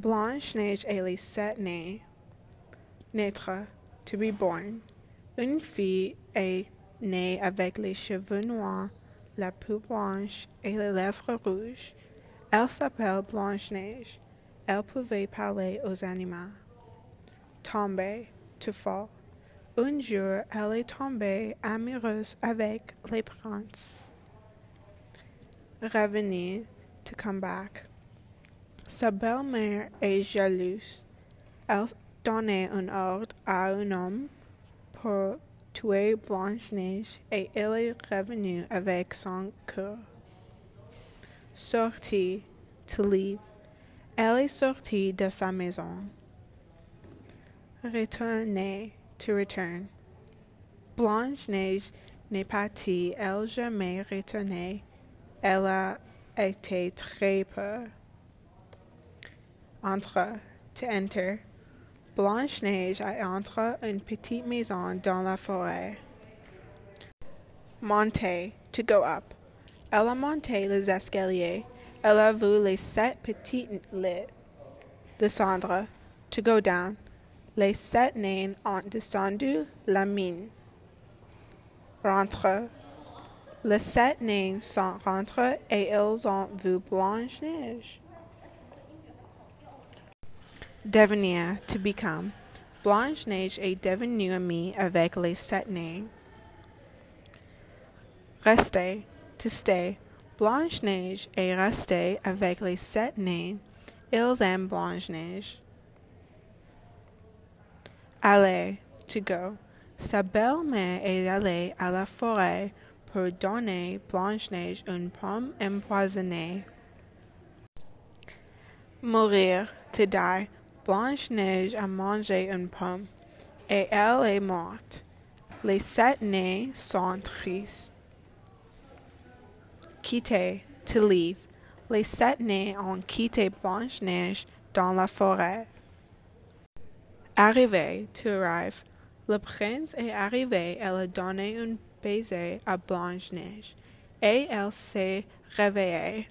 Blanche-Neige et les sept to be born. Une fille est née avec les cheveux noirs, la peau blanche et les lèvres rouges. Elle s'appelle Blanche-Neige. Elle pouvait parler aux animaux. Tomber, to fall. Un jour, elle est tombée amoureuse avec les princes. Revenir, to come back. Sa belle-mère est jalouse. Elle donnait un ordre à un homme pour tuer Blanche-Neige et il est revenu avec son cœur. Sortie, to leave. Elle est sortie de sa maison. Retourner, to return. Blanche-Neige n'est partie, elle jamais retournée. Elle a été très peur. Entre, to enter. Blanche-Neige entre une petite maison dans la forêt. Monter, to go up. Elle a monté les escaliers. Elle a vu les sept petites lits. Descendre, to go down. Les sept nains ont descendu la mine. Rentre. Les sept nains sont rentrés et ils ont vu Blanche-Neige. Devenir, to become. Blanche-Neige est devenue amie avec les sept nains. Rester, to stay. Blanche-Neige est restée avec les sept nains. Ils aiment Blanche-Neige. Aller, to go. Sa belle-mère est allée à la forêt pour donner Blanche-Neige une pomme empoisonnée. Mourir, to die. Blanche-Neige a mangé une pomme et elle est morte. Les sept nains sont tristes. Quitter, to leave. Les sept nains ont quitté Blanche-Neige dans la forêt. Arriver, to arrive. Le prince est arrivé, elle a donné un baiser à Blanche-Neige et elle s'est réveillée.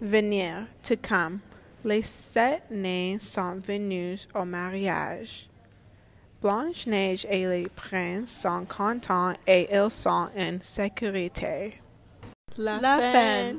Venir, to come. Les sept nains sont venus au mariage. Blanche-Neige et les princes sont contents et ils sont en sécurité. La, fin.